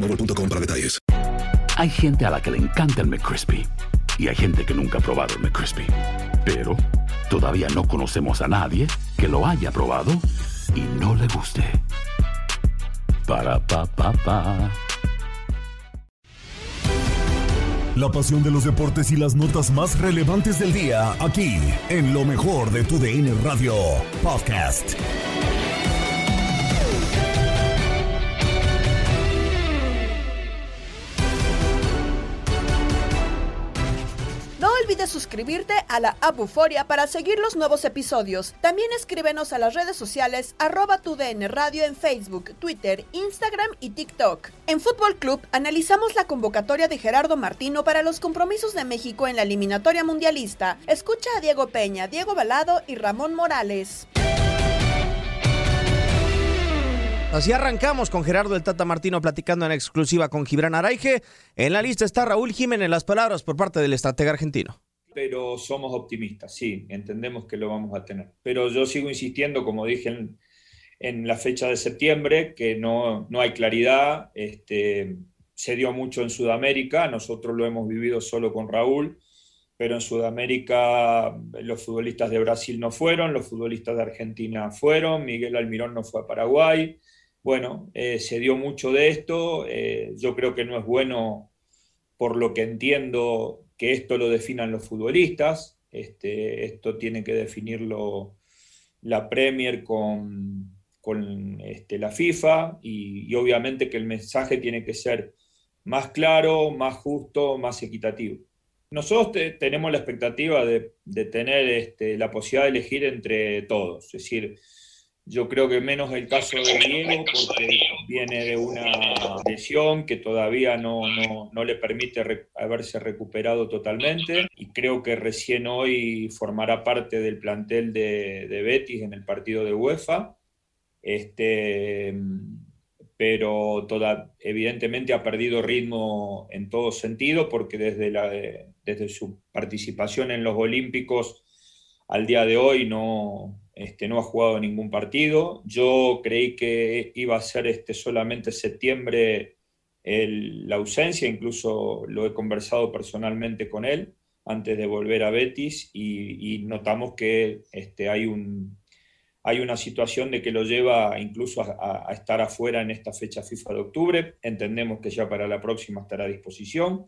boostmobile.com para detalles. Hay gente a la que le encanta el McCrispy y hay gente que nunca ha probado el McCrispy. Pero todavía no conocemos a nadie que lo haya probado y no le guste. Para pa pa pa. La pasión de los deportes y las notas más relevantes del día aquí en lo mejor de tu DN Radio Podcast. Olvides suscribirte a la app para seguir los nuevos episodios. También escríbenos a las redes sociales arroba tu DN Radio en Facebook, Twitter, Instagram y TikTok. En Fútbol Club analizamos la convocatoria de Gerardo Martino para los compromisos de México en la eliminatoria mundialista. Escucha a Diego Peña, Diego Balado y Ramón Morales. Así arrancamos con Gerardo el Tata Martino platicando en exclusiva con Gibran Araige. En la lista está Raúl Jiménez, las palabras por parte del estratega argentino. Pero somos optimistas, sí, entendemos que lo vamos a tener. Pero yo sigo insistiendo, como dije en, la fecha de septiembre, que no, no hay claridad. Este, se dio mucho en Sudamérica, nosotros lo hemos vivido solo con Raúl, pero en Sudamérica los futbolistas de Brasil no fueron, los futbolistas de Argentina fueron, Miguel Almirón no fue a Paraguay bueno, eh, se dio mucho de esto. Eh, yo creo que no es bueno, por lo que entiendo, que esto lo definan los futbolistas. Este, esto tiene que definirlo la Premier con, este, la FIFA y, obviamente que el mensaje tiene que ser más claro, más justo, más equitativo. Nosotros te, tenemos la expectativa de, de tener este, la posibilidad de elegir entre todos, es decir, yo creo que menos el caso de Diego, porque viene de una lesión que todavía no, no, no le permite haberse recuperado totalmente. Y creo que recién hoy formará parte del plantel de, de Betis en el partido de UEFA. Este, pero toda, evidentemente ha perdido ritmo en todo sentido, porque desde, la, desde su participación en los Olímpicos al día de hoy no, este, no ha jugado ningún partido. Yo creí que iba a ser este, solamente septiembre el, la ausencia, incluso lo he conversado personalmente con él antes de volver a Betis y, notamos que este, hay, un, hay una situación de que lo lleva incluso a, a, estar afuera en esta fecha FIFA de octubre. Entendemos que ya para la próxima estará a disposición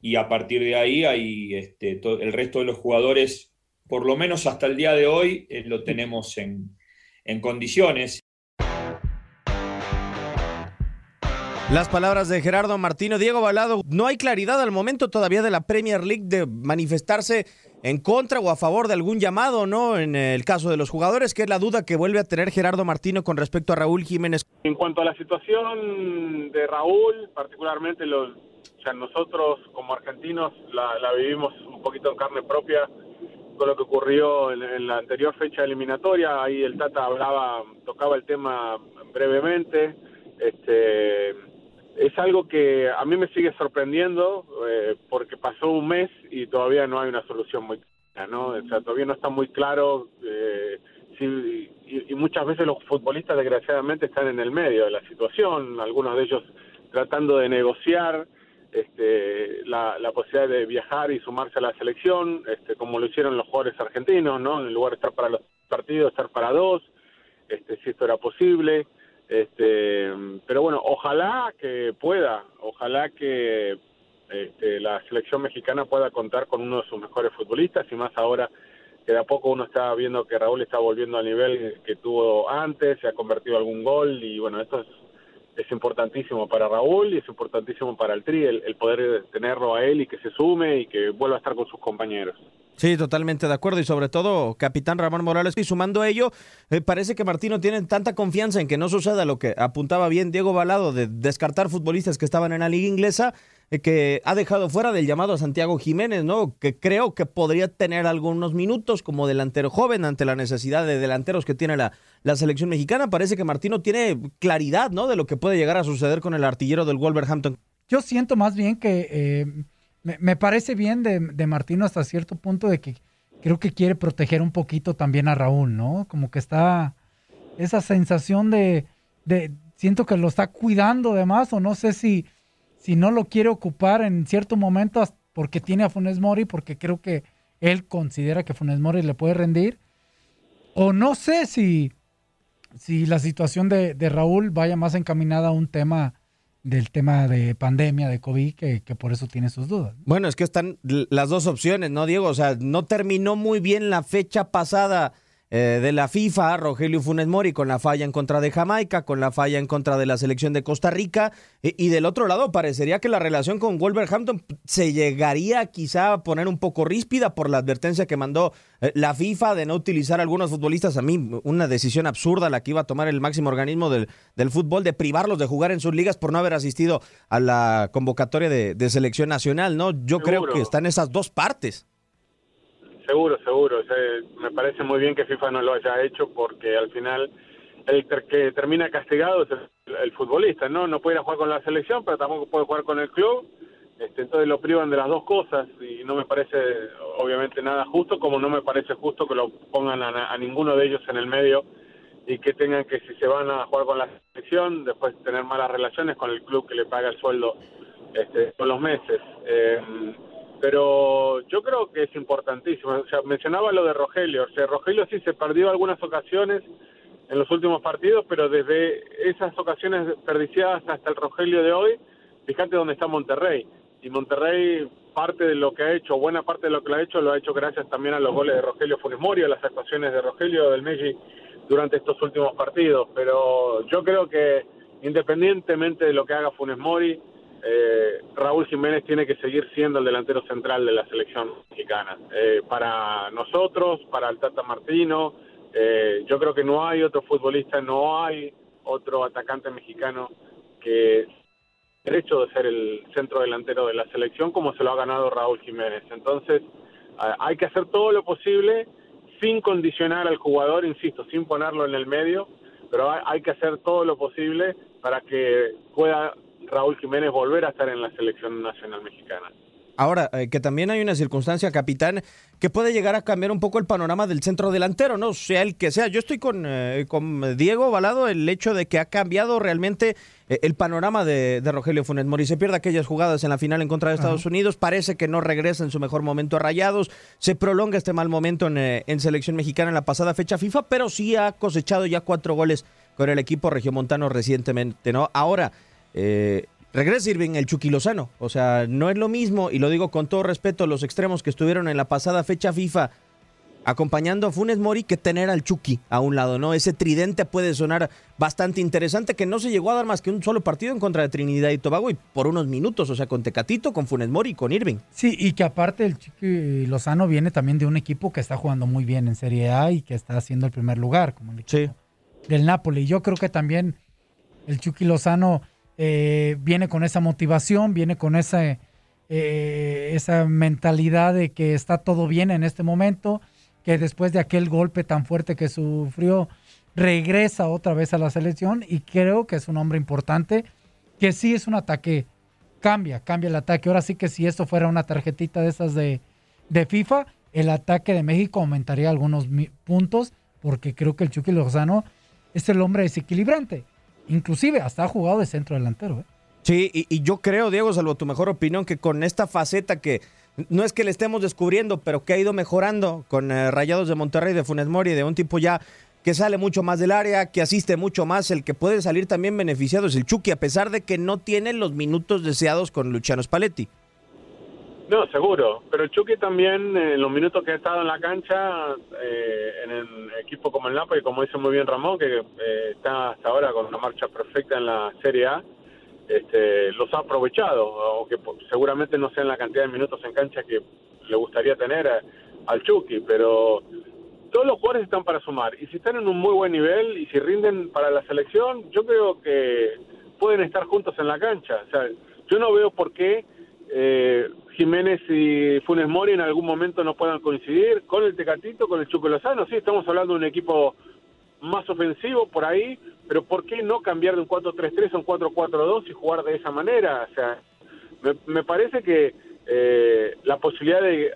y a partir de ahí este, el resto de los jugadores por lo menos hasta el día de hoy, eh, lo tenemos en, en condiciones. Las palabras de Gerardo Martino, Diego Balado, no hay claridad al momento todavía de la Premier League de manifestarse en contra o a favor de algún llamado, ¿no? En el caso de los jugadores, que es la duda que vuelve a tener Gerardo Martino con respecto a Raúl Jiménez. En cuanto a la situación de Raúl, particularmente los, o sea, nosotros como argentinos la, la vivimos un poquito en carne propia lo que ocurrió en, la anterior fecha eliminatoria. Ahí el Tata hablaba, tocaba el tema brevemente. Este, algo que a mí me sigue sorprendiendo eh, porque pasó un mes y todavía no hay una solución muy clara, ¿no? O sea, todavía no está muy claro eh, si, y, muchas veces los futbolistas desgraciadamente están en el medio de la situación, algunos de ellos tratando de negociar este, la, la posibilidad de viajar y sumarse a la selección, este, como lo hicieron los jugadores argentinos, ¿no? En lugar de estar para los partidos, estar para dos, este, si esto era posible. Este, pero bueno, ojalá que pueda, ojalá que este, la selección mexicana pueda contar con uno de sus mejores futbolistas y más ahora que de a poco uno está viendo que Raúl está volviendo al nivel que tuvo antes, se ha convertido algún gol y bueno, esto es, es importantísimo para Raúl y es importantísimo para el Tri el, poder tenerlo a él y que se sume y que vuelva a estar con sus compañeros. Sí, totalmente de acuerdo. Y sobre todo, capitán Ramón Morales. Y sumando a ello, eh, parece que Martino tiene tanta confianza en que no suceda lo que apuntaba bien Diego Balado de descartar futbolistas que estaban en la liga inglesa, eh, que ha dejado fuera del llamado a Santiago Jiménez, ¿no? Que creo que podría tener algunos minutos como delantero joven ante la necesidad de delanteros que tiene la, la selección mexicana. Parece que Martino tiene claridad, ¿no? De lo que puede llegar a suceder con el artillero del Wolverhampton. Yo siento más bien que... Eh me, parece bien de, Martino hasta cierto punto de que creo que quiere proteger un poquito también a Raúl, ¿no? Como que está esa sensación de, de siento que lo está cuidando de más o no sé si, si no lo quiere ocupar en cierto momento porque tiene a Funes Mori, porque creo que él considera que Funes Mori le puede rendir. O no sé si, si la situación de, Raúl vaya más encaminada a un tema del tema de pandemia, de COVID, que, por eso tiene sus dudas. Bueno, es que están las dos opciones, ¿no, Diego? O sea, no terminó muy bien la fecha pasada eh, de la FIFA, Rogelio Funes Mori, con la falla en contra de Jamaica, con la falla en contra de la selección de Costa Rica, y, y del otro lado parecería que la relación con Wolverhampton se llegaría quizá a poner un poco ríspida por la advertencia que mandó eh, la FIFA de no utilizar a algunos futbolistas. A mí, una decisión absurda la que iba a tomar el máximo organismo del, del fútbol, de privarlos de jugar en sus ligas por no haber asistido a la convocatoria de, de selección nacional, ¿no? Yo Seguro. creo que están esas dos partes. Seguro, seguro. O sea, me parece muy bien que FIFA no lo haya hecho porque al final el que termina castigado es el, el, futbolista, ¿no? No puede ir a jugar con la selección, pero tampoco puede jugar con el club. Este, entonces lo privan de las dos cosas y no me parece obviamente nada justo, como no me parece justo que lo pongan a, a ninguno de ellos en el medio y que tengan que si se van a jugar con la selección, después tener malas relaciones con el club que le paga el sueldo este, todos los meses. Eh, pero yo creo que es importantísimo. O sea, mencionaba lo de Rogelio. O sea, Rogelio sí se perdió algunas ocasiones en los últimos partidos, pero desde esas ocasiones desperdiciadas hasta el Rogelio de hoy, fíjate dónde está Monterrey. Y Monterrey, parte de lo que ha hecho, buena parte de lo que lo ha hecho, lo ha hecho gracias también a los goles de Rogelio Funes Mori, a las actuaciones de Rogelio del Messi durante estos últimos partidos. Pero yo creo que independientemente de lo que haga Funes Mori, eh, Raúl Jiménez tiene que seguir siendo el delantero central de la selección mexicana. Eh, para nosotros, para el Tata Martino, eh, yo creo que no hay otro futbolista, no hay otro atacante mexicano que derecho de ser el centro delantero de la selección como se lo ha ganado Raúl Jiménez. Entonces, hay que hacer todo lo posible sin condicionar al jugador, insisto, sin ponerlo en el medio, pero hay, hay que hacer todo lo posible para que pueda Raúl Jiménez volver a estar en la selección nacional mexicana. Ahora, eh, que también hay una circunstancia, capitán, que puede llegar a cambiar un poco el panorama del centro delantero, ¿no? Sea el que sea. Yo estoy con, eh, con Diego Balado, el hecho de que ha cambiado realmente eh, el panorama de, de, Rogelio Funes Mori. Se pierde aquellas jugadas en la final en contra de Estados Ajá. Unidos, parece que no regresa en su mejor momento a Rayados, se prolonga este mal momento en, en selección mexicana en la pasada fecha FIFA, pero sí ha cosechado ya cuatro goles con el equipo regiomontano recientemente, ¿no? Ahora, eh, regresa Irving el Chucky Lozano. O sea, no es lo mismo, y lo digo con todo respeto, los extremos que estuvieron en la pasada fecha FIFA acompañando a Funes Mori que tener al Chucky a un lado, ¿no? Ese tridente puede sonar bastante interesante que no se llegó a dar más que un solo partido en contra de Trinidad y Tobago y por unos minutos, o sea, con Tecatito, con Funes Mori y con Irving. Sí, y que aparte el Chucky Lozano viene también de un equipo que está jugando muy bien en Serie A y que está haciendo el primer lugar, como el equipo sí. del Napoli. Yo creo que también el Chucky Lozano eh, viene con esa motivación, viene con esa, eh, esa mentalidad de que está todo bien en este momento, que después de aquel golpe tan fuerte que sufrió, regresa otra vez a la selección y creo que es un hombre importante que sí es un ataque, cambia, cambia el ataque. Ahora sí que si esto fuera una tarjetita de esas de, de FIFA, el ataque de México aumentaría algunos puntos, porque creo que el Chucky Lozano es el hombre desequilibrante. Inclusive hasta ha jugado de centro delantero. ¿eh? Sí, y, yo creo, Diego, salvo tu mejor opinión, que con esta faceta que no es que le estemos descubriendo, pero que ha ido mejorando con eh, Rayados de Monterrey, de Funes Mori, de un tipo ya que sale mucho más del área, que asiste mucho más, el que puede salir también beneficiado es el Chucky, a pesar de que no tiene los minutos deseados con Luciano Spalletti. No, seguro, pero Chucky también, en los minutos que ha estado en la cancha, eh, en el equipo como el Napoli, como dice muy bien Ramón, que eh, está hasta ahora con una marcha perfecta en la Serie A, este, los ha aprovechado, aunque seguramente no sean la cantidad de minutos en cancha que le gustaría tener al Chucky, pero todos los jugadores están para sumar y si están en un muy buen nivel y si rinden para la selección, yo creo que pueden estar juntos en la cancha. O sea, yo no veo por qué eh, Jiménez y Funes Mori en algún momento no puedan coincidir con el Tecatito, con el Chuco Lozano. Sí, estamos hablando de un equipo más ofensivo por ahí, pero ¿por qué no cambiar de un 4-3-3 a un 4-4-2 y jugar de esa manera? O sea, me, parece que eh, la posibilidad de,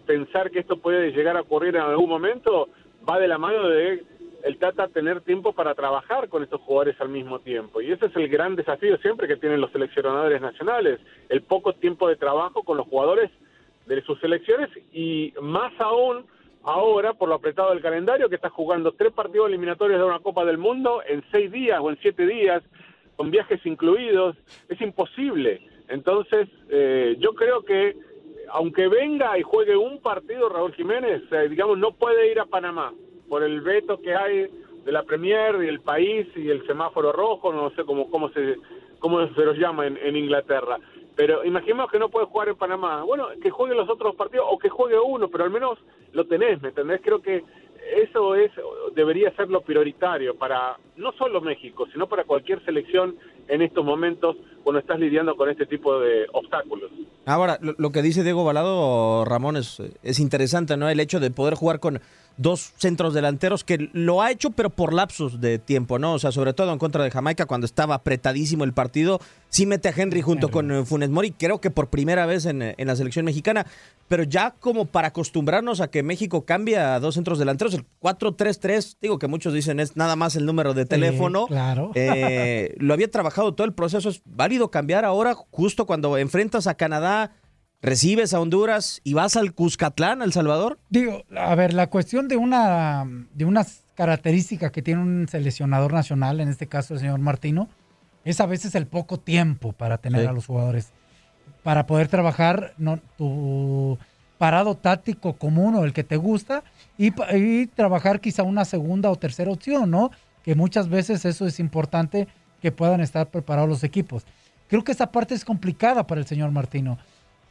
pensar que esto puede llegar a ocurrir en algún momento va de la mano de el Tata tener tiempo para trabajar con estos jugadores al mismo tiempo. Y ese es el gran desafío siempre que tienen los seleccionadores nacionales, el poco tiempo de trabajo con los jugadores de sus selecciones y más aún ahora por lo apretado del calendario que está jugando tres partidos eliminatorios de una Copa del Mundo en seis días o en siete días, con viajes incluidos, es imposible. Entonces, eh, yo creo que aunque venga y juegue un partido Raúl Jiménez, eh, digamos, no puede ir a Panamá por el veto que hay de la Premier y el país y el semáforo rojo, no sé cómo, cómo, se, cómo se los llama en, Inglaterra. Pero imaginemos que no puede jugar en Panamá. Bueno, que juegue los otros partidos o que juegue uno, pero al menos lo tenés, ¿me entendés? Creo que eso es debería ser lo prioritario para no solo México, sino para cualquier selección en estos momentos cuando estás lidiando con este tipo de obstáculos. Ahora, lo, que dice Diego Balado, Ramón, es, es interesante, ¿no? El hecho de poder jugar con dos centros delanteros que lo ha hecho, pero por lapsos de tiempo, ¿no? O sea, sobre todo en contra de Jamaica, cuando estaba apretadísimo el partido, sí mete a Henry junto con eh, Funes Mori, creo que por primera vez en, en, la selección mexicana, pero ya como para acostumbrarnos a que México cambie a dos centros delanteros, el 4-3-3, digo que muchos dicen es nada más el número de teléfono. claro. Eh, lo había trabajado todo el proceso, es válido cambiar ahora, justo cuando enfrentas a Canadá recibes a Honduras y vas al Cuscatlán, El Salvador? Digo, a ver, la cuestión de una de unas características que tiene un seleccionador nacional, en este caso el señor Martino, es a veces el poco tiempo para tener a los jugadores, para poder trabajar no, tu parado táctico común o el que te gusta y, y trabajar quizá una segunda o tercera opción, ¿no? Que muchas veces eso es importante que puedan estar preparados los equipos. Creo que esa parte es complicada para el señor Martino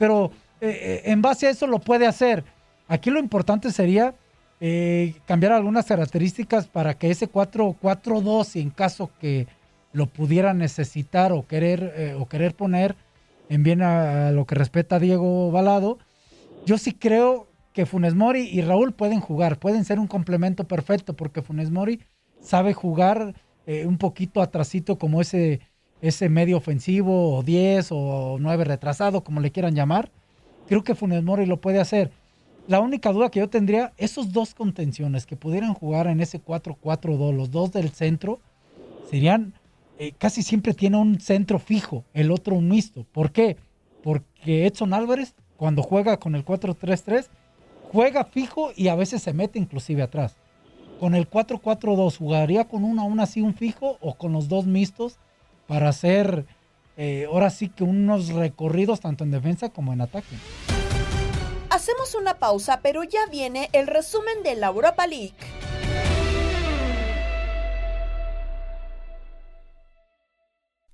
pero eh, eh, en base a eso lo puede hacer. Aquí lo importante sería eh, cambiar algunas características para que ese 4-4-2, en caso que lo pudiera necesitar o querer, o querer poner en bien a, lo que respeta a Diego Balado, yo sí creo que Funes Mori y Raúl pueden jugar, pueden ser un complemento perfecto, porque Funes Mori sabe jugar un poquito atrasito como ese ese medio ofensivo o 10 o 9 retrasado, como le quieran llamar, creo que Funes Mori lo puede hacer. La única duda que yo tendría, esos dos contenciones que pudieran jugar en ese 4-4-2, los dos del centro, serían, eh, casi siempre tiene un centro fijo, el otro un mixto. ¿Por qué? Porque Edson Álvarez, cuando juega con el 4-3-3, juega fijo y a veces se mete inclusive atrás. Con el 4-4-2, ¿jugaría con uno aún así un fijo o con los dos mixtos? para hacer eh, ahora sí que unos recorridos tanto en defensa como en ataque. Hacemos una pausa, pero ya viene el resumen de la Europa League.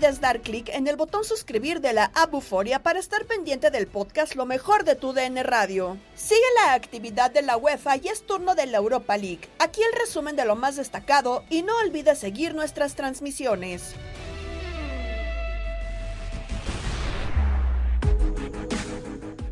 Olvides dar clic en el botón suscribir de la Abuforia para estar pendiente del podcast Lo mejor de tu DN Radio. Sigue la actividad de la UEFA y es turno de la Europa League. Aquí el resumen de lo más destacado y no olvides seguir nuestras transmisiones.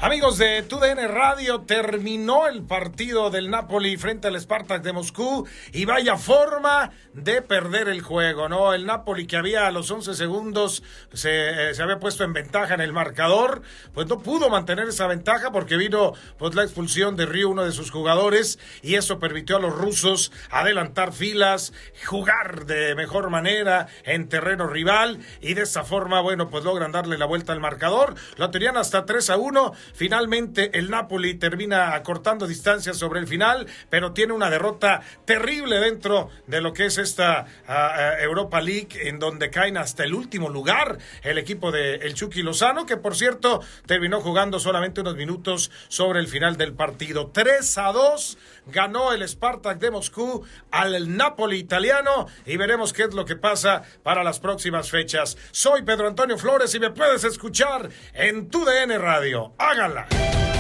Amigos de TUDN Radio, terminó el partido del Napoli frente al Spartak de Moscú y vaya forma de perder el juego, ¿no? El Napoli que había a los 11 segundos se, eh, se, había puesto en ventaja en el marcador, pues no pudo mantener esa ventaja porque vino pues la expulsión de Río, uno de sus jugadores, y eso permitió a los rusos adelantar filas, jugar de mejor manera en terreno rival y de esa forma, bueno, pues logran darle la vuelta al marcador. Lo tenían hasta 3 a 1 Finalmente el Napoli termina acortando distancias sobre el final, pero tiene una derrota terrible dentro de lo que es esta uh, Europa League, en donde caen hasta el último lugar el equipo de el Chucky Lozano, que por cierto terminó jugando solamente unos minutos sobre el final del partido. 3 a 2 ganó el Spartak de Moscú al Napoli italiano y veremos qué es lo que pasa para las próximas fechas. Soy Pedro Antonio Flores y me puedes escuchar en tu DN Radio. Háganla.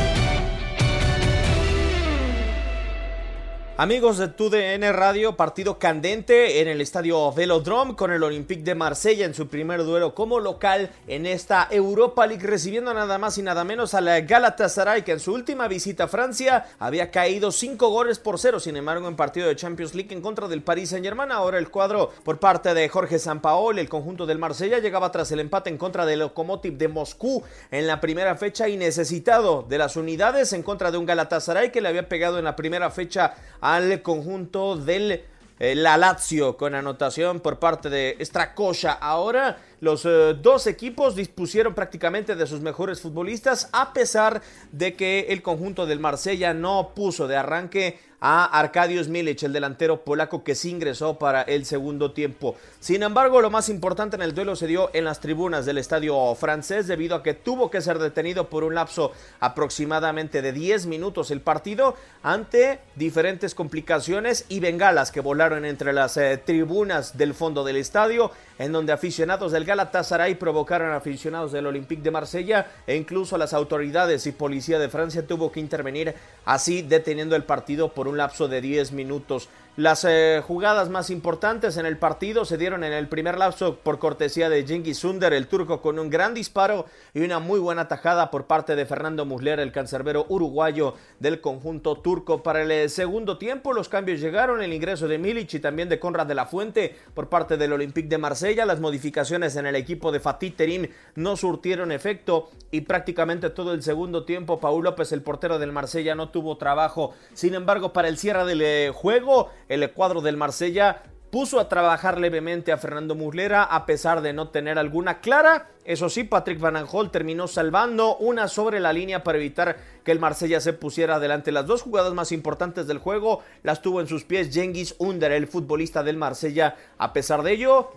Amigos de TUDN Radio, partido candente en el estadio Velodrome con el Olympique de Marsella en su primer duelo como local en esta Europa League, recibiendo nada más y nada menos a la Galatasaray que en su última visita a Francia había caído 5 goles por 0. Sin embargo, en partido de Champions League en contra del Paris Saint Germain, ahora el cuadro por parte de Jorge Sampaoli, el conjunto del Marsella, llegaba tras el empate en contra del Lokomotiv de Moscú en la primera fecha y necesitado de las unidades en contra de un Galatasaray que le había pegado en la primera fecha al conjunto del eh, la Lazio con anotación por parte de Stracocha. Ahora los eh, dos equipos dispusieron prácticamente de sus mejores futbolistas a pesar de que el conjunto del Marsella no puso de arranque a Arkadiusz Milic, el delantero polaco que sí ingresó para el segundo tiempo. Sin embargo, lo más importante en el duelo se dio en las tribunas del estadio francés debido a que tuvo que ser detenido por un lapso aproximadamente de 10 minutos el partido ante diferentes complicaciones y bengalas que volaron entre las eh, tribunas del fondo del estadio en donde aficionados del Galatasaray provocaron aficionados del Olympique de Marsella e incluso las autoridades y policía de Francia tuvo que intervenir así deteniendo el partido por un lapso de 10 minutos. Las eh, jugadas más importantes en el partido se dieron en el primer lapso por cortesía de Cengiz Sunder, el turco, con un gran disparo y una muy buena tajada por parte de Fernando Musler, el cancerbero uruguayo del conjunto turco. Para el eh, segundo tiempo, los cambios llegaron, el ingreso de Milic y también de Conrad de la Fuente por parte del Olympique de Marsella. Las modificaciones en el equipo de Fatih Terim no surtieron efecto y prácticamente todo el segundo tiempo, Paul López, el portero del Marsella, no tuvo trabajo. Sin embargo, para el cierre del eh, juego, el cuadro del Marsella puso a trabajar levemente a Fernando Muslera a pesar de no tener alguna clara. Eso sí, Patrick Van terminó salvando una sobre la línea para evitar que el Marsella se pusiera adelante. Las dos jugadas más importantes del juego las tuvo en sus pies Jengis Under, el futbolista del Marsella. A pesar de ello,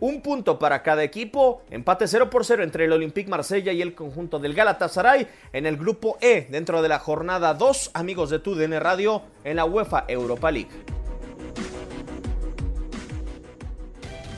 un punto para cada equipo, empate 0 por 0 entre el Olympique Marsella y el conjunto del Galatasaray en el grupo E dentro de la jornada 2, amigos de TUDN Radio, en la UEFA Europa League.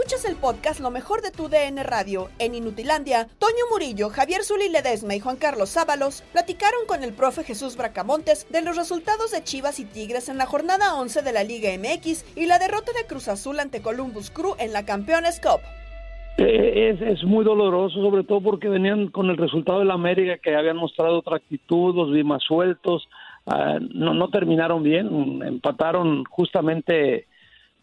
Escuchas el podcast Lo mejor de tu DN Radio. En Inutilandia, Toño Murillo, Javier Zuli Ledesma y Juan Carlos Sábalos platicaron con el profe Jesús Bracamontes de los resultados de Chivas y Tigres en la jornada 11 de la Liga MX y la derrota de Cruz Azul ante Columbus Crew en la Campeones Cup. Eh, Es, es muy doloroso, sobre todo porque venían con el resultado de la América, que habían mostrado otra actitud, los vi más sueltos, ah, no, no terminaron bien, empataron justamente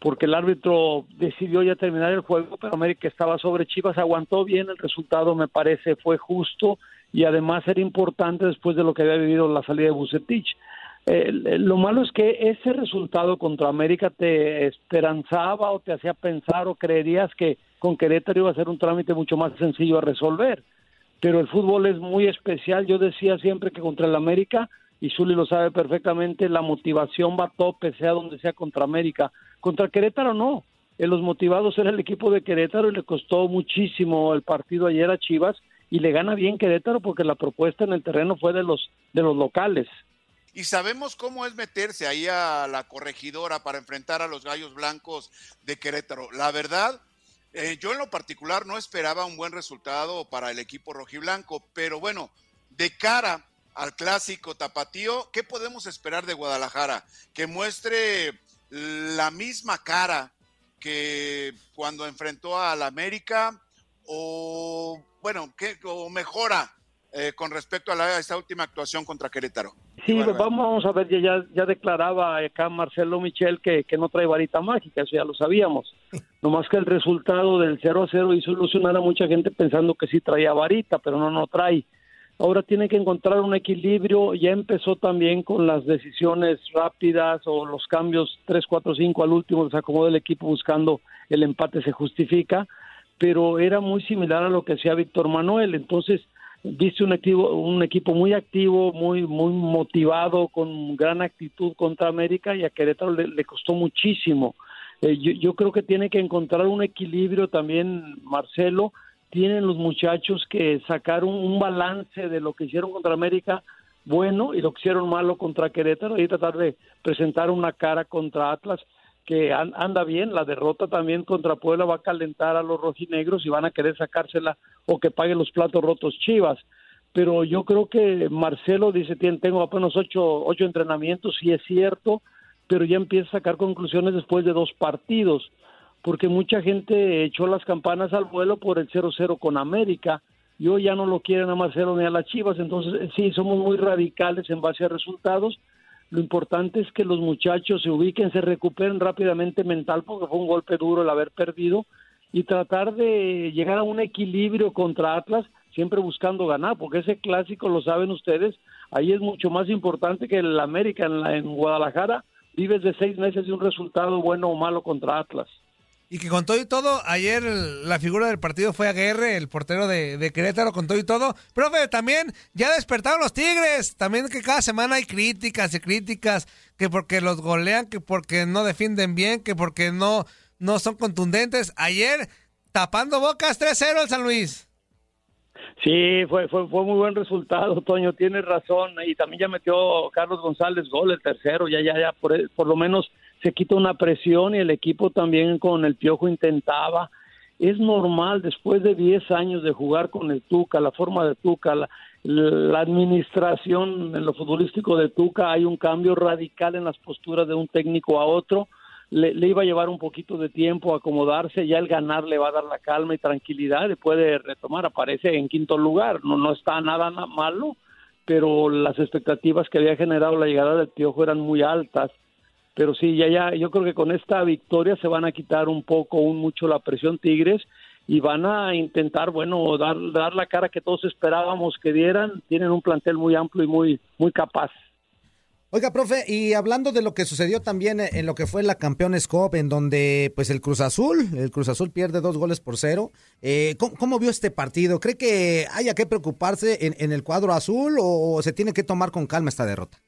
porque el árbitro decidió ya terminar el juego, pero América estaba sobre Chivas, aguantó bien, el resultado me parece fue justo y además era importante después de lo que había vivido la salida de Bucetich. Lo malo es que ese resultado contra América te esperanzaba o te hacía pensar o creerías que con Querétaro iba a ser un trámite mucho más sencillo a resolver. Pero el fútbol es muy especial. Yo decía siempre que contra el América, y Zuli lo sabe perfectamente, la motivación va a tope, sea donde sea contra América. Contra Querétaro no. En los motivados era el equipo de Querétaro y le costó muchísimo el partido ayer a Chivas y le gana bien Querétaro porque la propuesta en el terreno fue de los de los locales. y sabemos cómo es meterse ahí a la corregidora para enfrentar a los gallos blancos de Querétaro. La verdad, eh, yo en lo particular no esperaba un buen resultado para el equipo rojiblanco, pero bueno, de cara al clásico tapatío, ¿qué podemos esperar de Guadalajara? Que muestre la misma cara que cuando enfrentó al América o bueno, que o mejora eh, con respecto a, la, a esta última actuación contra Querétaro. sí, vamos a ver, ya, ya declaraba acá Marcelo Michel que, que no trae varita mágica, eso ya lo sabíamos. Nomás que el resultado del 0 a 0 hizo ilusionar a mucha gente pensando que sí traía varita, pero no, no trae. Ahora tiene que encontrar un equilibrio, ya empezó también con las decisiones rápidas o los cambios 3, 4, 5 al último, se acomodó el equipo buscando el empate, se justifica, pero era muy similar a lo que hacía Víctor Manuel, entonces viste un equipo, un equipo muy activo, muy, muy motivado, con gran actitud contra América y a Querétaro le, costó muchísimo. Eh, yo, creo que tiene que encontrar un equilibrio también, Marcelo. Tienen los muchachos que sacar un, balance de lo que hicieron contra América bueno y lo que hicieron malo contra Querétaro. Y tratar de presentar una cara contra Atlas que anda bien, la derrota también contra Puebla va a calentar a los rojinegros y van a querer sacársela o que paguen los platos rotos Chivas. Pero yo creo que Marcelo dice, tengo apenas ocho, ocho entrenamientos, y es cierto, pero ya empieza a sacar conclusiones después de dos partidos, porque mucha gente echó las campanas al vuelo por el 0-0 con América, y hoy ya no lo quieren a Marcelo ni a las Chivas, entonces sí, somos muy radicales en base a resultados, lo importante es que los muchachos se ubiquen, se recuperen rápidamente mental porque fue un golpe duro el haber perdido. Y tratar de llegar a un equilibrio contra Atlas, siempre buscando ganar, porque ese clásico, lo saben ustedes, ahí es mucho más importante que el América en, en Guadalajara, vives de seis meses de un resultado bueno o malo contra Atlas. Y que con todo y todo, ayer la figura del partido fue Aguerre, el portero de, Querétaro, con todo y todo. Profe, también ya despertaron los Tigres. También que cada semana hay críticas y críticas, que porque los golean, que porque no defienden bien, que porque no, no son contundentes. Ayer, tapando bocas, 3-0 el San Luis. Sí, fue, fue, fue muy buen resultado, Toño, tienes razón. Y también ya metió Carlos González gol, el tercero, ya, ya, ya, por, por lo menos se quita una presión y el equipo también con el Piojo intentaba. Es normal después de 10 años de jugar con el Tuca, la forma de Tuca, la, administración en lo futbolístico de Tuca, hay un cambio radical en las posturas de un técnico a otro. Le, iba a llevar un poquito de tiempo acomodarse, ya el ganar le va a dar la calma y tranquilidad y puede retomar, aparece en quinto lugar, no, no está nada malo, pero las expectativas que había generado la llegada del Piojo eran muy altas pero sí, ya, ya, yo creo que con esta victoria se van a quitar un poco, un mucho la presión Tigres y van a intentar, bueno, dar, dar la cara que todos esperábamos que dieran. Tienen un plantel muy amplio y muy, muy capaz. Oiga, profe, y hablando de lo que sucedió también en lo que fue la Campeones Cup, en donde pues el Cruz Azul, el Cruz Azul pierde dos goles por cero. Eh, ¿cómo, vio este partido? ¿Cree que haya que preocuparse en, en el cuadro azul o se tiene que tomar con calma esta derrota?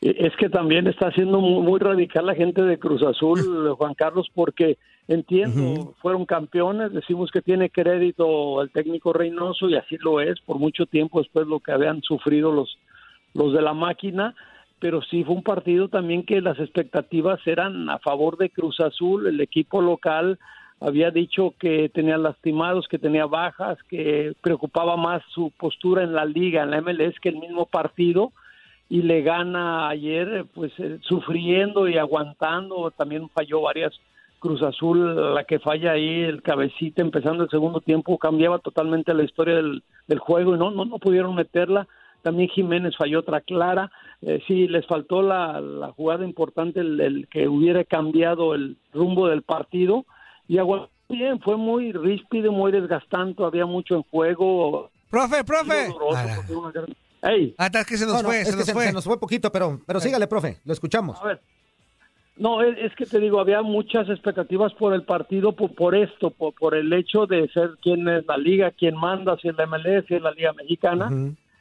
Es que también está siendo muy, radical la gente de Cruz Azul, Juan Carlos, porque entiendo, fueron campeones, decimos que tiene crédito el técnico Reynoso y así lo es, por mucho tiempo después lo que habían sufrido los, los de la máquina, pero sí fue un partido también que las expectativas eran a favor de Cruz Azul, el equipo local había dicho que tenía lastimados, que tenía bajas, que preocupaba más su postura en la liga, en la MLS que el mismo partido y le gana ayer pues eh, sufriendo y aguantando, también falló varias Cruz Azul, la que falla ahí, el cabecita empezando el segundo tiempo, cambiaba totalmente la historia del, del juego y no, no, no pudieron meterla. También Jiménez falló otra clara. Eh, sí, les faltó la, la jugada importante, el, que hubiera cambiado el rumbo del partido. Y aguantó bien, fue muy ríspido, muy desgastante, había mucho en juego. Profe, profe. Hey. Hasta que se nos fue, se, nos fue. se nos fue poquito, pero, pero sígale, profe, lo escuchamos. A ver. No, es, que te digo, había muchas expectativas por el partido, por, esto, por, el hecho de ser quién es la liga, quién manda, si es la MLS, si es la Liga Mexicana.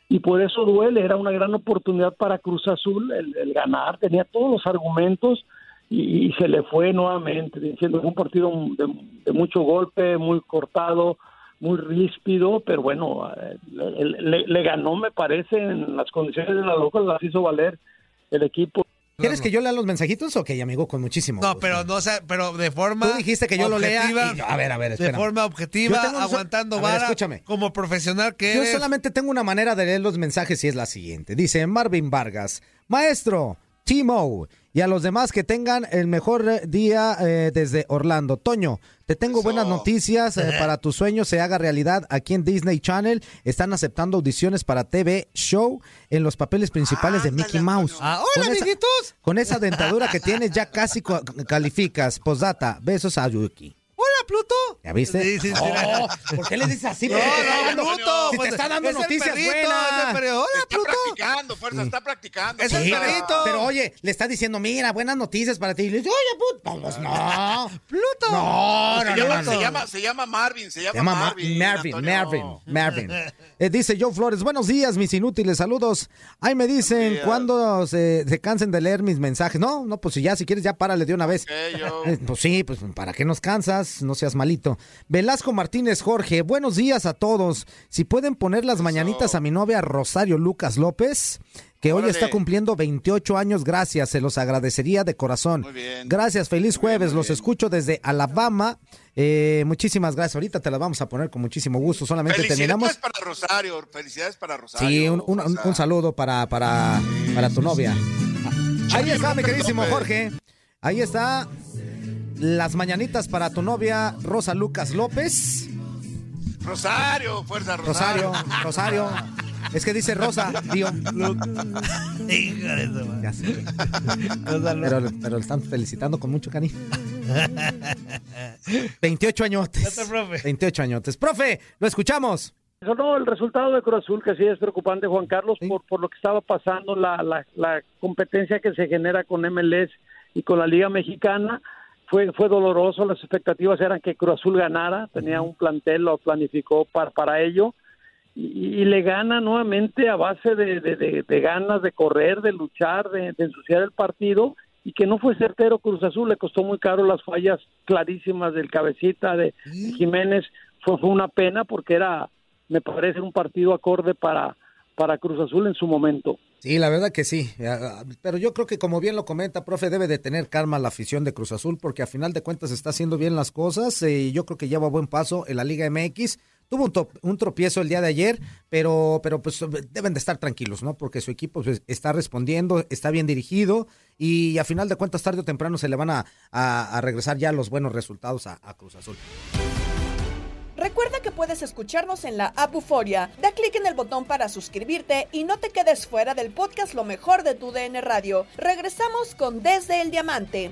Y por eso duele, era una gran oportunidad para Cruz Azul el, ganar, tenía todos los argumentos y, se le fue nuevamente, diciendo que un partido de mucho golpe, muy cortado, muy ríspido, pero bueno, eh, le, ganó, me parece, en las condiciones de la local, las hizo valer el equipo. ¿Quieres que yo lea los mensajitos? Ok, amigo, con muchísimo. No, pero no, sea, pero de forma. Tú dijiste que yo lo lea. a ver, a ver, De forma objetiva, aguantando vara. escúchame. Como profesional que Yo solamente tengo una manera de leer los mensajes y es la siguiente. Dice Marvin Vargas, maestro, Timo. Y a los demás que tengan el mejor eh, día eh, desde Orlando. Toño, te tengo buenas noticias eh, para tu sueño se haga realidad aquí en Disney Channel. Están aceptando audiciones para TV Show en los papeles principales de Mickey Mouse. Ah, Con hola, esa- amiguitos. Con esa dentadura que tienes ya casi calificas. Posdata, besos a Yuki. Pluto. ¿Ya viste? Sí, sí, sí. Oh, ¿Por qué le dices así? No, está no, Pluto. si te pues, está dando es noticias perrito, buenas. perrito. Hola, Está Pluto. practicando, fuerza, está practicando. Es el perrito. Pero oye, le está diciendo, mira, buenas noticias para ti. Y le dice, oye, puto, pues no. Pluto. No, Se no, llama, no, se, llama, se llama Marvin, se llama, Se llama Ma- Marvin. Marvin, Antonio. Marvin, Marvin. Eh, dice Joe Flores, buenos días, mis inútiles, saludos. Ahí me dicen días. cuándo se, se cansen de leer mis mensajes. No, no, pues si ya, si quieres, ya párale de una vez. Eh, Pues sí, pues ¿para qué nos cansas? No seas malito. Velasco Martínez Jorge, buenos días a todos. Si pueden poner las mañanitas a mi novia Rosario Lucas López, que hoy está cumpliendo 28 años, gracias, se los agradecería de corazón. Muy bien. Gracias, feliz Muy jueves, los bien. escucho desde Alabama. Eh, muchísimas gracias, ahorita te las vamos a poner con muchísimo gusto, solamente terminamos. Felicidades para Rosario, felicidades para Rosario. Sí, un, un- un- saludo para, para, para tu novia. Ahí está, mi queridísimo. Jorge. Ahí está. Las mañanitas para tu novia Rosa Lucas López. Rosario, fuerza Rosario. Rosario, Rosario. Es que dice Rosa, tío. Hija de. Ya sé. Pero, pero lo están felicitando con mucho cariño. 28 añotes. Ya está, profe. 28 añotes. Profe, lo escuchamos. Eso no, el resultado de Cruz Azul que sí es preocupante, Juan Carlos, por, por lo que estaba pasando, la, la, la competencia que se genera con MLS y con la Liga Mexicana. Fue, fue doloroso, las expectativas eran que Cruz Azul ganara, tenía un plantel, lo planificó para, para ello, y, y le gana nuevamente a base de, de- de- de ganas de correr, de luchar, de, ensuciar el partido, y que no fue certero Cruz Azul, le costó muy caro las fallas clarísimas del cabecita de de Jiménez, fue, fue una pena porque era, me parece, un partido acorde para, para Cruz Azul en su momento. Sí, la verdad que sí. Ah, Pero yo creo que como bien lo comenta, profe, debe de tener calma la afición de Cruz Azul porque a final de cuentas está haciendo bien las cosas eh, y yo creo que lleva buen paso en la Liga MX. Tuvo un, top- un tropiezo el día de ayer, pero, pero pues deben de estar tranquilos, ¿no? Porque su equipo pues, está respondiendo, está bien dirigido y a final de cuentas tarde o temprano se le van a, a- regresar ya los buenos resultados a Cruz Azul. Recuerda que puedes escucharnos en la app Euforia. Da clic en el botón para suscribirte y no te quedes fuera del podcast Lo mejor de tu DN Radio. Regresamos con Desde el Diamante.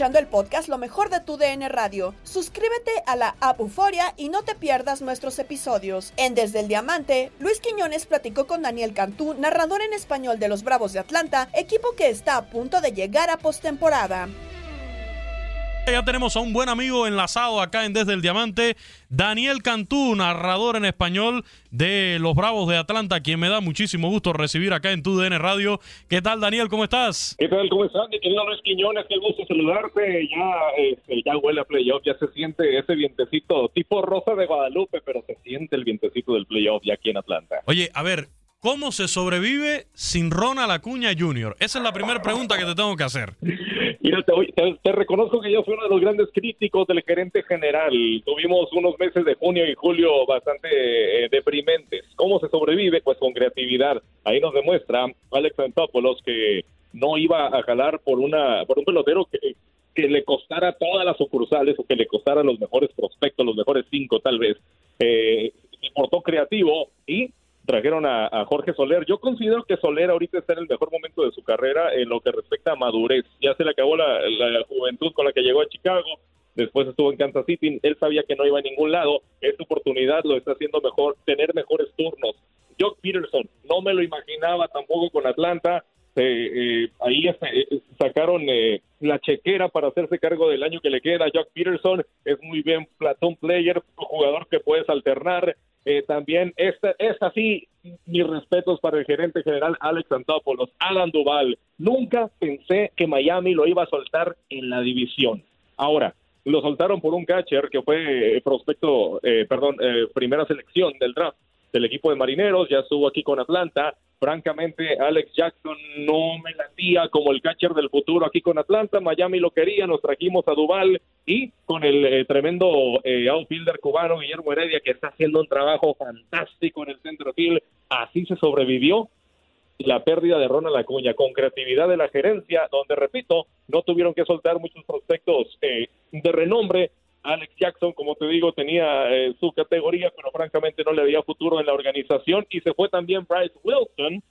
Escuchando el podcast Lo mejor de tu DN Radio. Suscríbete a la app Euforia y no te pierdas nuestros episodios. En Desde el Diamante, Luis Quiñones platicó con Daniel Cantú, narrador en español de los Bravos de Atlanta, equipo que está a punto de llegar a postemporada. Ya tenemos a un buen amigo enlazado acá en Desde el Diamante, Daniel Cantú, narrador en español de los Bravos de Atlanta, quien me da muchísimo gusto recibir acá en TUDN Radio. ¿Qué tal, Daniel? ¿Cómo estás? ¿Qué tal? ¿Cómo estás? Querido Luis Quiñones, qué gusto saludarte. Ya, este, ya huele a playoff, ya se siente ese vientecito tipo rosa de Guadalupe, pero se siente el vientecito del playoff ya aquí en Atlanta. Oye, a ver, ¿cómo se sobrevive sin Ronald Acuña Jr.? Esa es la primera pregunta que te tengo que hacer. Mira, te, te- reconozco que yo soy uno de los grandes críticos del gerente general. Tuvimos unos meses de junio y julio bastante eh, deprimentes. ¿Cómo se sobrevive? Pues con creatividad. Ahí nos demuestra Alex Antopoulos que no iba a jalar por una por un pelotero que, que le costara todas las sucursales o que le costara los mejores prospectos, los mejores cinco tal vez. Eh, se portó creativo y trajeron a, Jorge Soler. Yo considero que Soler ahorita está en el mejor momento de su carrera en lo que respecta a madurez. Ya se le acabó la, juventud con la que llegó a Chicago. Después estuvo en Kansas City. Él sabía que no iba a ningún lado. Esta oportunidad lo está haciendo mejor, tener mejores turnos. Jock Peterson, no me lo imaginaba tampoco con Atlanta. Eh, eh, ahí eh, sacaron eh, la chequera para hacerse cargo del año que le queda. Jock Peterson es muy bien platón player, un jugador que puedes alternar. Eh, también esta es así, mis respetos para el gerente general Alex Antopoulos, Alan Duval. Nunca pensé que Miami lo iba a soltar en la división. Ahora, lo soltaron por un catcher que fue eh, prospecto, eh, perdón, eh, primera selección del draft del equipo de Marineros, ya estuvo aquí con Atlanta. Francamente, Alex Jackson no me latía como el catcher del futuro aquí con Atlanta. Miami lo quería, nos trajimos a Duval y con el eh, tremendo eh, outfielder cubano Guillermo Heredia, que está haciendo un trabajo fantástico en el centro field. Así se sobrevivió la pérdida de Ronald Acuña con creatividad de la gerencia, donde, repito, no tuvieron que soltar muchos prospectos eh, de renombre. Alex Jackson, como te digo, tenía eh, su categoría, pero francamente no le había futuro en la organización. Y se fue también Bryce Wilson,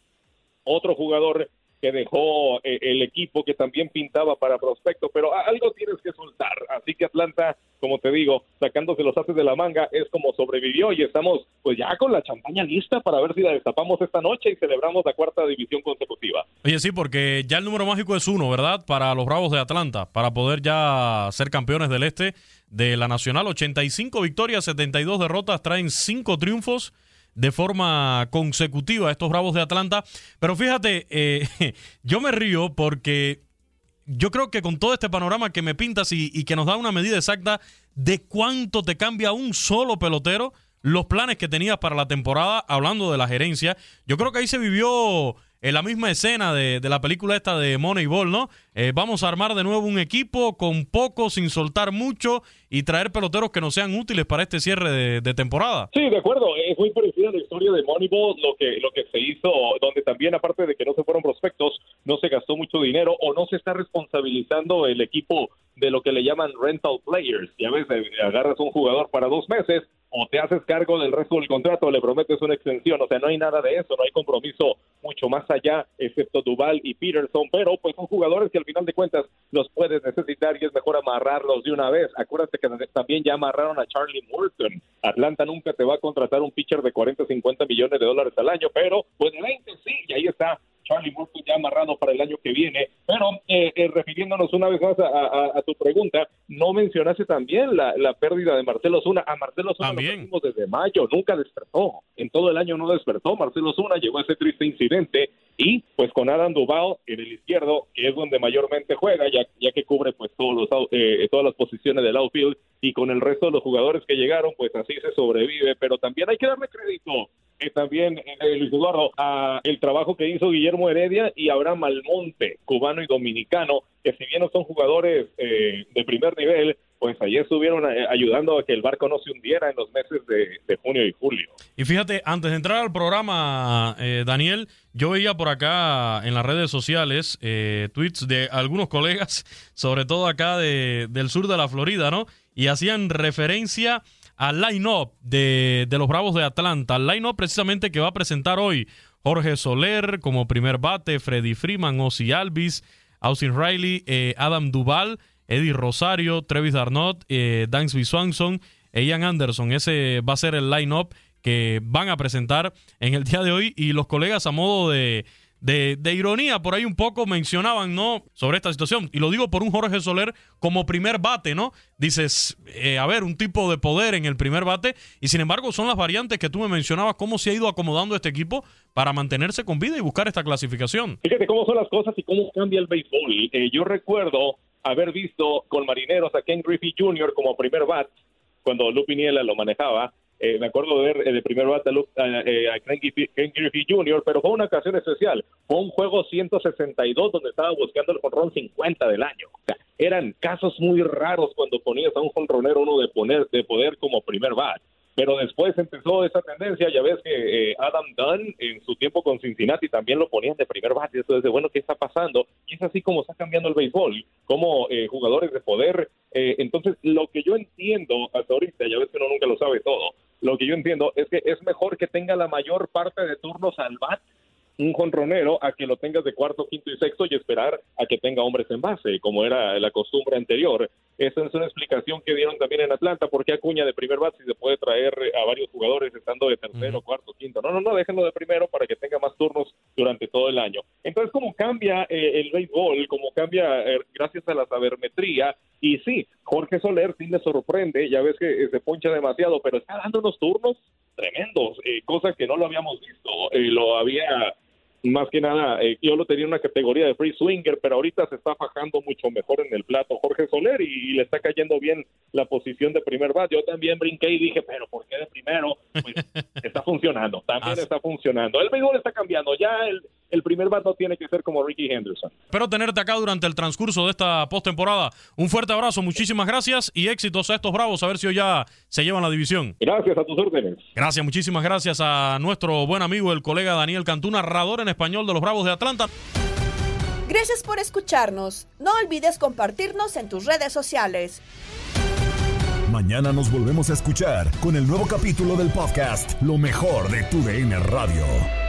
otro jugador que dejó eh, el equipo que también pintaba para prospecto, pero algo tienes que soltar. Así que Atlanta, como te digo, sacándose los haces de la manga, es como sobrevivió y estamos pues ya con la champaña lista para ver si la destapamos esta noche y celebramos la cuarta división consecutiva. Oye, sí, porque ya el número mágico es uno, ¿verdad? Para los Bravos de Atlanta, para poder ya ser campeones del este de la Nacional. 85 victorias, 72 derrotas, traen 5 triunfos de forma consecutiva estos Bravos de Atlanta. Pero fíjate, eh, yo me río porque yo creo que con todo este panorama que me pintas y que nos da una medida exacta de cuánto te cambia un solo pelotero, los planes que tenías para la temporada, hablando de la gerencia, yo creo que ahí se vivió en la misma escena de, de la película esta de Moneyball, ¿no? Eh, vamos a armar de nuevo un equipo con poco, sin soltar mucho y traer peloteros que nos sean útiles para este cierre de, de temporada. Sí, de acuerdo. Es muy parecida a la historia de Moneyball, lo que, lo que se hizo, donde también, aparte de que no se fueron prospectos, no se gastó mucho dinero o no se está responsabilizando el equipo de lo que le llaman rental players. Ya ves, eh, agarras un jugador para dos meses o te haces cargo del resto del contrato, le prometes una extensión. O sea, no hay nada de eso, no hay compromiso mucho más allá, excepto Duval y Peterson, pero pues son jugadores que al final de cuentas los puedes necesitar y es mejor amarrarlos de una vez. Acuérdate que también ya amarraron a Charlie Morton. Atlanta nunca te va a contratar un pitcher de 40, 50 millones de dólares al año, pero pues de 20 sí, y ahí está Charlie Morton ya amarrado para el año que viene. Pero eh, eh, refiriéndonos una vez más a, a- a tu pregunta, no mencionaste también la, la pérdida de Marcelo Zuna. A Marcelo Zuna lo trajimos desde mayo, nunca despertó. En todo el año no despertó. Marcelo Zuna llegó a ese triste incidente y pues con Adam Duval en el izquierdo, que es donde mayormente juega, ya, ya que cubre pues todos los, eh, todas las posiciones del outfield y con el resto de los jugadores que llegaron, pues así se sobrevive. Pero también hay que darle crédito eh, también eh, Luis Eduardo a el trabajo que hizo Guillermo Heredia y Abraham Almonte, cubano y dominicano, que si bien no son jugadores eh, de primer nivel, pues ahí estuvieron eh, ayudando a que el barco no se hundiera en los meses de, de junio y julio. Y fíjate, antes de entrar al programa, eh, Daniel, yo veía por acá en las redes sociales eh, tweets de algunos colegas, sobre todo acá de- del sur de la Florida, ¿no? Y hacían referencia al line-up de, de los Bravos de Atlanta, al line-up precisamente que va a presentar hoy Jorge Soler como primer bate, Freddy Freeman, Ozzy Alvis, Austin Riley, eh, Adam Duval, Eddie Rosario, Travis Darnot, eh, Dansby Swanson, e Ian Anderson. Ese va a ser el line-up que van a presentar en el día de hoy y los colegas a modo de, de, de ironía por ahí un poco mencionaban, ¿no? Sobre esta situación. Y lo digo por un Jorge Soler como primer bate, ¿no? Dices, eh, a ver, un tipo de poder en el primer bate. Y sin embargo, son las variantes que tú me mencionabas, cómo se ha ido acomodando este equipo para mantenerse con vida y buscar esta clasificación. Fíjate cómo son las cosas y cómo cambia el béisbol. Eh, yo recuerdo haber visto con Marineros a Ken Griffey Jr. como primer bat cuando Lou Piniella lo manejaba. Eh, me acuerdo de ver eh, de primer bat a, Lu- a- eh, a Ken, Griffey, Jr., pero fue una ocasión especial. Fue un juego 162 donde estaba buscando el jonrón 50 del año. Eran casos muy raros cuando ponías a un jonronero uno de, poner, de poder como primer bat. Pero después empezó esa tendencia, ya ves que eh, Adam Dunn en su tiempo con Cincinnati también lo ponían de primer bate, entonces bueno, ¿qué está pasando? Y es así como está cambiando el béisbol, como eh, jugadores de poder. eh, entonces, lo que yo entiendo hasta ahorita, ya ves que uno nunca lo sabe todo, lo que yo entiendo es que es mejor que tenga la mayor parte de turnos al bat un jonronero a que lo tengas de cuarto, quinto y sexto y esperar a que tenga hombres en base, como era la costumbre anterior. Esa es una explicación que dieron también en Atlanta, porque Acuña de primer base se puede traer a varios jugadores estando de tercero, cuarto, quinto. No, no, no, déjenlo de primero para que tenga más turnos durante todo el año. Entonces, como cambia eh, el béisbol, como cambia eh, gracias a la sabermetría, y sí, Jorge Soler sí me sorprende, ya ves que eh, se poncha demasiado, pero está dando unos turnos tremendos, eh, cosas que no lo habíamos visto, eh, lo había más que nada, eh, yo lo tenía en una categoría de free swinger, pero ahorita se está fajando mucho mejor en el plato Jorge Soler y, y le está cayendo bien la posición de primer bat. Yo también brinqué y dije, pero ¿por qué de primero? Pues está funcionando, también está funcionando. El béisbol está cambiando, ya el, el primer bat no tiene que ser como Ricky Henderson. Espero tenerte acá durante el transcurso de esta postemporada. Un fuerte abrazo, muchísimas gracias y éxitos a estos bravos, a ver si hoy ya se llevan la división. Gracias, a tus órdenes. Gracias, muchísimas gracias a nuestro buen amigo, el colega Daniel Cantú, narrador en español de los Bravos de Atlanta. Gracias por escucharnos. No olvides compartirnos en tus redes sociales. Mañana nos volvemos a escuchar con el nuevo capítulo del podcast Lo mejor de tu DN Radio.